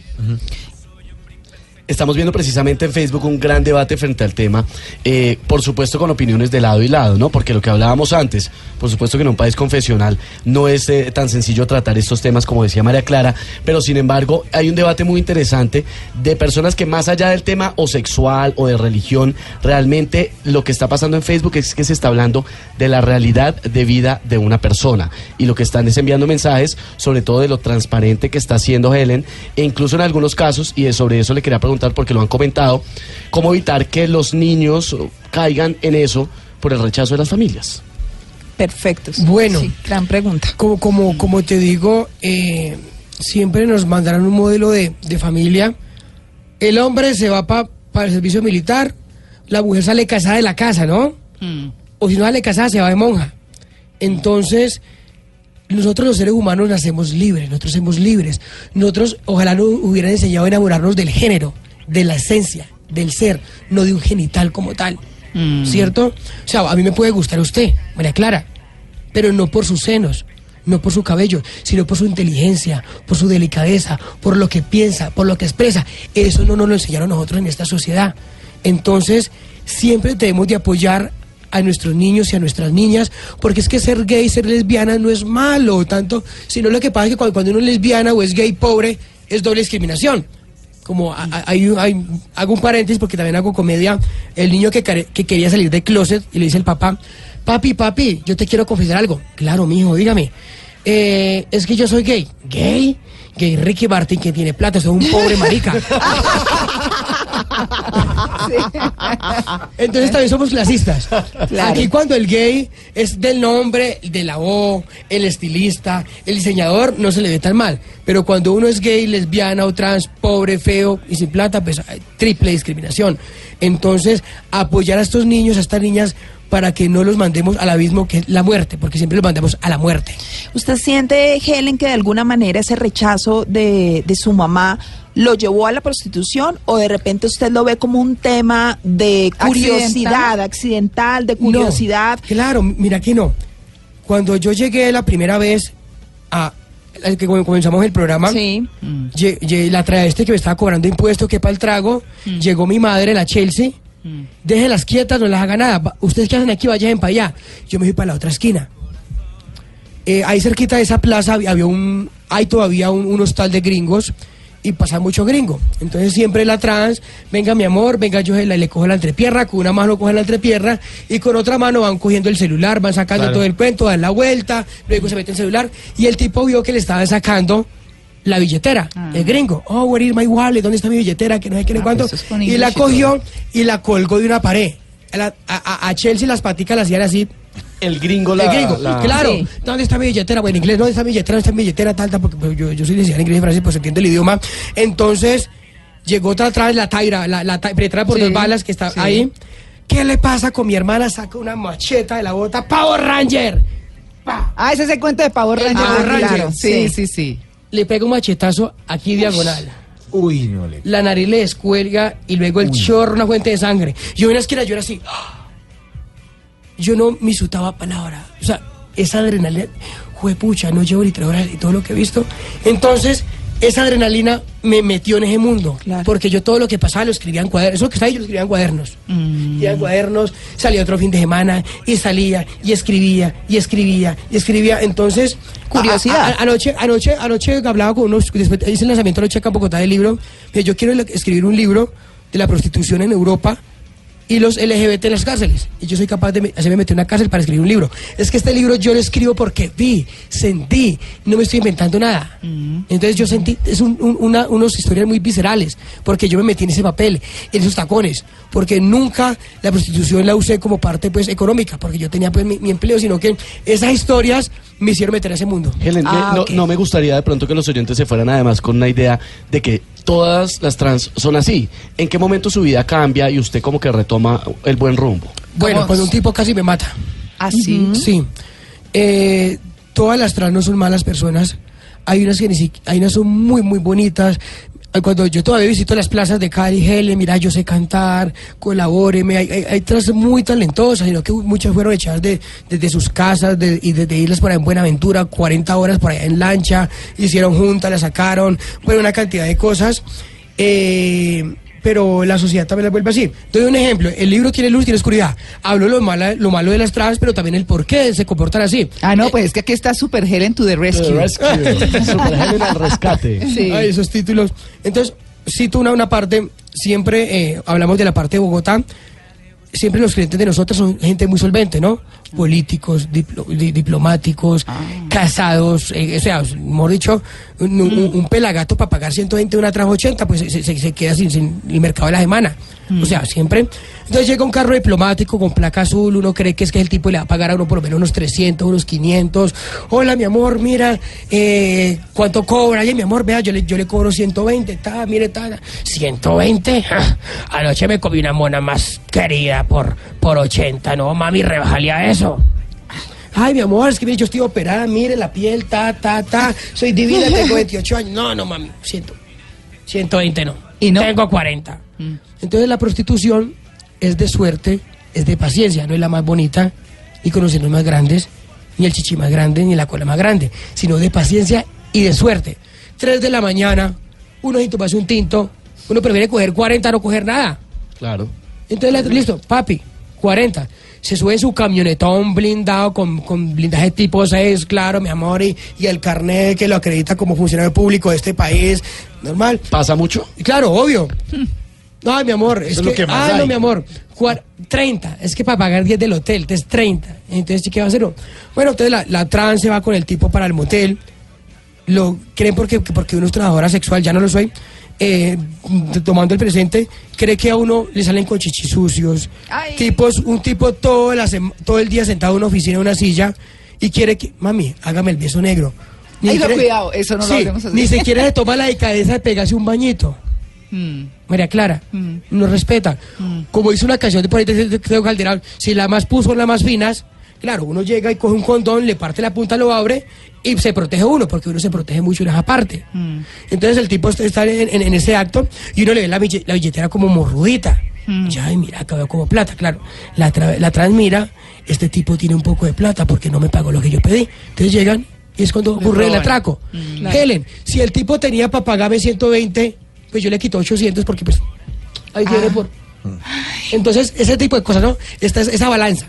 Estamos viendo precisamente en Facebook un gran debate frente al tema, eh, por supuesto con opiniones de lado y lado, ¿no? Porque lo que hablábamos antes, por supuesto que en un país confesional no es eh, tan sencillo tratar estos temas como decía María Clara, pero sin embargo hay un debate muy interesante de personas que más allá del tema o sexual o de religión, realmente lo que está pasando en Facebook es que se está hablando de la realidad de vida de una persona y lo que están es enviando mensajes sobre todo de lo transparente que está haciendo Helen e incluso en algunos casos y sobre eso le quería preguntar porque lo han comentado cómo evitar que los niños caigan en eso por el rechazo de las familias Perfectos. Bueno. Sí, gran pregunta. Como, como, como te digo, eh, siempre nos mandarán un modelo de, de familia. El hombre se va para el servicio militar, la mujer sale casada de la casa, ¿no? O si no sale casada, se va de monja. Entonces, nosotros los seres humanos nacemos libres, nosotros somos libres. Nosotros ojalá nos hubieran enseñado a enamorarnos del género, de la esencia, del ser, no de un genital como tal. ¿Cierto? O sea, a mí me puede gustar usted, María Clara, pero no por sus senos, no por su cabello, sino por su inteligencia, por su delicadeza, por lo que piensa, por lo que expresa. Eso no nos lo enseñaron nosotros en esta sociedad. Entonces, siempre debemos de apoyar a nuestros niños y a nuestras niñas, porque es que ser gay, ser lesbiana no es malo tanto, sino lo que pasa es que cuando, cuando uno es lesbiana o es gay pobre, es doble discriminación. Como hay, hay- hago un paréntesis porque también hago comedia, el niño que, que quería salir del closet y le dice el papá, papi, papi, yo te quiero confesar algo. Claro, mijo, dígame. "Eh, es que yo soy gay. ¿Gay? Gay Ricky Martin que tiene plata, soy un pobre marica. [laughs] [laughs] Entonces también somos clasistas. Aquí cuando el gay es del nombre, de la O, el estilista, el diseñador, no se le ve tan mal. Pero cuando uno es gay, lesbiana o trans, pobre, feo y sin plata, pues hay triple discriminación. Entonces, apoyar a estos niños, a estas niñas, para que no los mandemos al abismo que es la muerte, porque siempre los mandamos a la muerte. ¿Usted siente, Helen, que de alguna manera ese rechazo de, de su mamá lo llevó a la prostitución o de repente usted lo ve como un tema de curiosidad, accidental, de curiosidad? No, claro, mira que no. Cuando yo llegué la primera vez a al que cuando comenzamos el programa, Sí. lle- la travesti que me estaba cobrando impuestos, que para el trago, llegó mi madre, la Chelsea, déjelas quietas, no las haga nada, ustedes que hacen aquí, vayan para allá. Yo me fui para la otra esquina. Eh, ahí cerquita de esa plaza había había un, hay todavía un, un hostal de gringos y pasa mucho gringo. Entonces siempre la trans, venga mi amor, venga yo la- le cojo la entrepierna, con una mano coge la entrepierna y con otra mano van cogiendo el celular, van sacando Claro. todo el cuento, dan la vuelta, luego se mete el celular y el tipo vio que le estaba sacando la billetera, el gringo. Oh, where is my wallet? ¿Dónde está mi billetera? Que no sé qué, no Ah, cuánto. pues es con Y la y cogió y la colgó de una pared. A, la- a- a- a Chelsea las paticas las hacían así, El gringo la... el gringo, la- claro. Sí. ¿Dónde está mi billetera? Bueno, en inglés, ¿dónde está mi billetera? ¿Dónde está mi billetera? Tal, tal, porque pues, yo, yo soy licenciado en inglés y francés, pues entiendo el idioma. Entonces, llegó otra atrás la Taira, la, la ta- penetrada por Sí, dos balas que está sí. ahí. ¿Qué le pasa con mi hermana? Saca una macheta de la bota. ¡Power Ranger! ¡Pa! Ah, ese es el cuento de Pavo Ranger. Power Ranger, claro. Sí, sí. sí, sí. Le pega un machetazo aquí diagonal. Uy, no le. La nariz le descuelga y luego el chorro, una fuente de sangre. Yo en la esquina, yo era así. Yo no me insultaba palabra. O sea, esa adrenalina, juepucha, no llevo ni tres horas y todo lo que he visto. Entonces, esa adrenalina me metió en ese mundo. Claro. Porque yo todo lo que pasaba lo escribía en cuadernos. Eso que está ahí, yo lo escribía en cuadernos. Y en cuadernos, salía otro fin de semana y salía y escribía y escribía y escribía. Entonces, Curiosidad. a- a- anoche, anoche, anoche hablaba con unos, después hice el lanzamiento anoche acá en Bogotá del libro, que yo quiero escribir un libro de la prostitución en Europa y los LGBT en las cárceles. Y yo soy capaz de me- hacerme meter en una cárcel para escribir un libro. Es que este libro yo lo escribo porque vi, sentí, no me estoy inventando nada. Entonces yo sentí, es un, un- una, unas historias muy viscerales, porque yo me metí en ese papel, en esos tacones, porque nunca la prostitución la usé como parte pues económica, porque yo tenía pues mi, mi empleo, sino que esas historias me hicieron meter a ese mundo. Helen, me- Ah, no, me gustaría de pronto que los oyentes se fueran además con una idea de que todas las trans son así. ¿En qué momento su vida cambia y usted como que retoma el buen rumbo? Bueno, cuando un tipo casi me mata. Así. Sí. Eh, todas las trans no son malas personas. Hay unas que ni si- hay unas son muy, muy bonitas. Cuando yo todavía visito las plazas de Cali, Helen, mira, yo sé cantar, colabóreme. Hay, hay, hay muy talentosas, sino que muchas fueron echadas de, desde sus casas de- y desde irlas por allá en Buenaventura, 40 horas por allá en lancha, hicieron juntas, la sacaron, bueno, una cantidad de cosas. Eh, pero la sociedad también la vuelve así. Doy un ejemplo, el libro tiene luz, tiene oscuridad. Hablo lo, mala, lo malo de las trans, pero también el por qué se comportan así. Ah, no, pues es que aquí está Super Helen to the Rescue. The Rescue. [laughs] Super Helen al rescate. Sí. Ay, esos títulos. Entonces, cito una, una parte, siempre eh, hablamos de la parte de Bogotá, siempre los clientes de nosotros son gente muy solvente, ¿no? Políticos, diplo- di- diplomáticos, casados, eh, o sea, mejor dicho, un, un- un pelagato para pagar 120 una tras 80, pues se, se- se queda sin, sin el mercado de la semana. O sea, siempre. Entonces llega un carro diplomático con placa azul, uno cree que es que el tipo le va a pagar a uno por lo menos unos 300, unos 500. Hola, mi amor, mira, eh, ¿cuánto cobra? Oye, mi amor, vea, yo le, yo le cobro 120, ta, mire, ta, 120. Ja, Anoche me comí una mona más querida por, por 80, no, mami, rebajale a eso. Ay, mi amor, es que mire, yo estoy operada, mire la piel, ta, ta, ta, soy divina, [laughs] tengo 28 años. No, no, mami, siento. 120 no. ¿Y no? Tengo 40. Entonces la prostitución es de suerte, es de paciencia, no es la más bonita, ni conocer los más grandes, ni el chichi más grande, ni la cola más grande, sino de paciencia y de suerte. 3 de la mañana, uno se hace un tinto, uno prefiere coger 40 a no coger nada. Claro. Entonces, listo, papi, 40. Se sube su camionetón blindado con, con blindaje tipo 6, claro, mi amor, y, y el carnet que lo acredita como funcionario público de este país, normal. ¿Pasa mucho? Claro, obvio. [laughs] No, mi amor, es, que, lo que más ah, hay. no, mi amor, cuar- 30, es que para pagar 10 del hotel, entonces 30. Entonces, ¿qué va a hacer? Bueno, entonces la, la trans se va con el tipo para el motel, lo creen porque, porque uno es trabajadora sexual, ya no lo soy, eh, tomando el presente, cree que a uno le salen con chichis sucios, Ay. tipos, un tipo todo, la todo el día sentado en una oficina, en una silla, y quiere que, mami, hágame el beso negro. Ay, no, cuidado, eso no lo Sí, hacemos así. Ni [laughs] siquiera se toma la delicadeza de pegarse un bañito. Mm. María Clara, Mm. nos respetan. Mm. Como hizo una canción de por ahí de Calderón, si la más puso las más finas, claro, uno llega y coge un condón, le parte la punta, lo abre y se protege uno, porque uno se protege mucho en esa parte. Mm. Entonces el tipo está- en, en- en ese acto y uno le ve la, bille- la billetera como morrudita. Mm. Y, ay, mira, veo como plata, claro. La, tra- la transmira, este tipo tiene un poco de plata porque no me pagó lo que yo pedí. Entonces llegan y es cuando ocurre el atraco. Mm. Helen, si el tipo tenía para pagarme 120, pues yo le quito 800 porque pues ahí Ah. tiene por... Entonces, ese tipo de cosas, ¿no? Esta, es- esa balanza.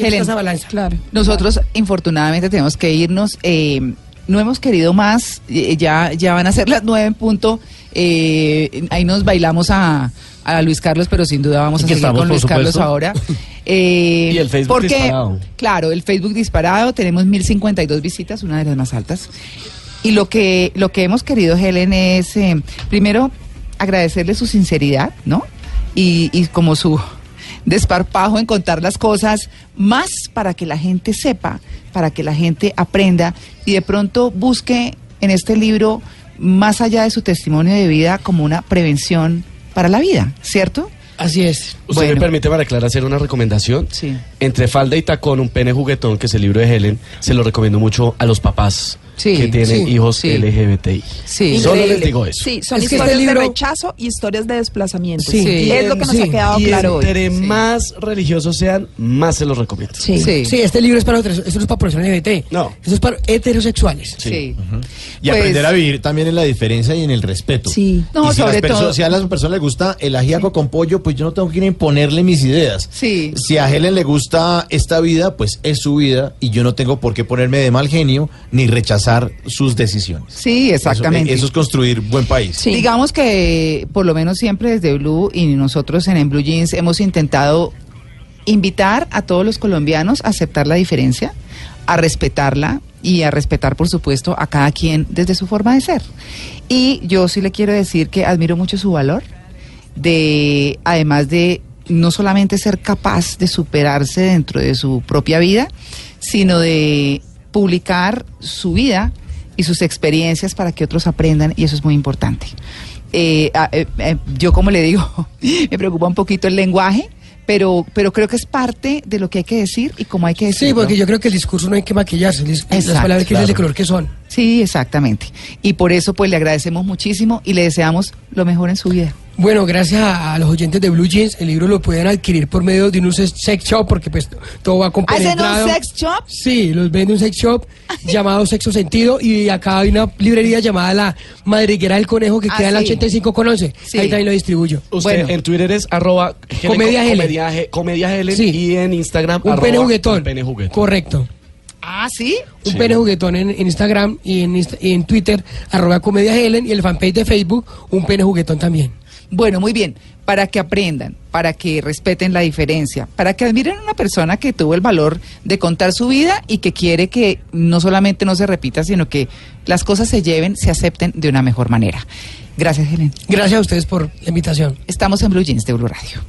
Helen, está esa balanza. Claro. Nosotros, infortunadamente, tenemos que irnos. eh, no hemos querido más. eh, ya, ya van a ser las nueve en punto. eh, ahí nos bailamos a, a Luis Carlos, pero sin duda vamos a seguir estamos, con Luis Carlos ahora. [laughs] Eh, Y el Facebook porque, disparado. Claro, el Facebook disparado. Tenemos 1052 visitas, una de las más altas. Y lo que, lo que hemos querido, Helen, es eh, primero agradecerle su sinceridad, ¿no? Y, y como su desparpajo en contar las cosas más para que la gente sepa, para que la gente aprenda y de pronto busque en este libro, más allá de su testimonio de vida, como una prevención para la vida, ¿cierto? Así es. ¿Usted Bueno. me permite, María Clara, hacer una recomendación? Sí. Entre falda y tacón, un pene juguetón, que es el libro de Helen, se lo recomiendo mucho a los papás Sí, que tienen sí, hijos sí. LGBTI. Sí. Solo Increíble. les digo eso. Sí, son Es que historias este libro- de rechazo y historias de desplazamiento. Sí. Y es lo que nos Sí. ha quedado y claro hoy. entre Sí. más religiosos sean, más se los recomiendo. Sí. Sí. Sí, este libro es para otros, esto no es para personas LGBT. No. Esto es para heterosexuales. Sí. Y Pues- aprender a vivir también en la diferencia y en el respeto. Sí. No, y si, sobre todo- si a las personas les gusta el ajíaco con pollo, pues yo no tengo que ir a imponerle mis ideas. Sí. Si a Helen le gusta esta vida, pues es su vida y yo no tengo por qué ponerme de mal genio ni rechazar sus decisiones. Sí, exactamente. Eso, eso es construir buen país. Sí. Digamos que por lo menos siempre desde Blue y nosotros en, en Blue Jeans hemos intentado invitar a todos los colombianos a aceptar la diferencia, a respetarla y a respetar, por supuesto, a cada quien desde su forma de ser. Y yo sí le quiero decir que admiro mucho su valor, de además de no solamente ser capaz de superarse dentro de su propia vida, sino de publicar su vida y sus experiencias para que otros aprendan y eso es muy importante. Eh, ah, eh, eh, yo como le digo, [laughs] me preocupa un poquito el lenguaje, pero, pero creo que es parte de lo que hay que decir y cómo hay que decirlo. Sí, porque yo creo que el discurso no hay que maquillarse. Las Exacto, palabras que es de claro. color que son. Sí, exactamente. Y por eso pues le agradecemos muchísimo y le deseamos lo mejor en su vida. Bueno, gracias a, a los oyentes de Blue Jeans, el libro lo pueden adquirir por medio de un sex sex shop, porque pues todo va ¿Hacen un compenetrado. sex shop? Sí, los vende un sex shop [laughs] llamado Sexo Sentido y acá hay una librería llamada La Madriguera del Conejo que Ah, queda en la sí. 85 con 11. Sí. Ahí también lo distribuyo. Usted Bueno. en Twitter es arroba Comedia Helen. Comedia, He- Comedia Helen Sí. y en Instagram Un arroba pene juguetón. un pene juguetón. Correcto. Ah, sí. Un Sí. pene juguetón en, en Instagram y en, Insta- y en Twitter, arroba Comedia Helen y el fanpage de Facebook, un pene juguetón también. Bueno, muy bien. Para que aprendan, para que respeten la diferencia, para que admiren a una persona que tuvo el valor de contar su vida y que quiere que no solamente no se repita, sino que las cosas se lleven, se acepten de una mejor manera. Gracias, Helen. Gracias a ustedes por la invitación. Estamos en Blue Jeans de Blue Radio.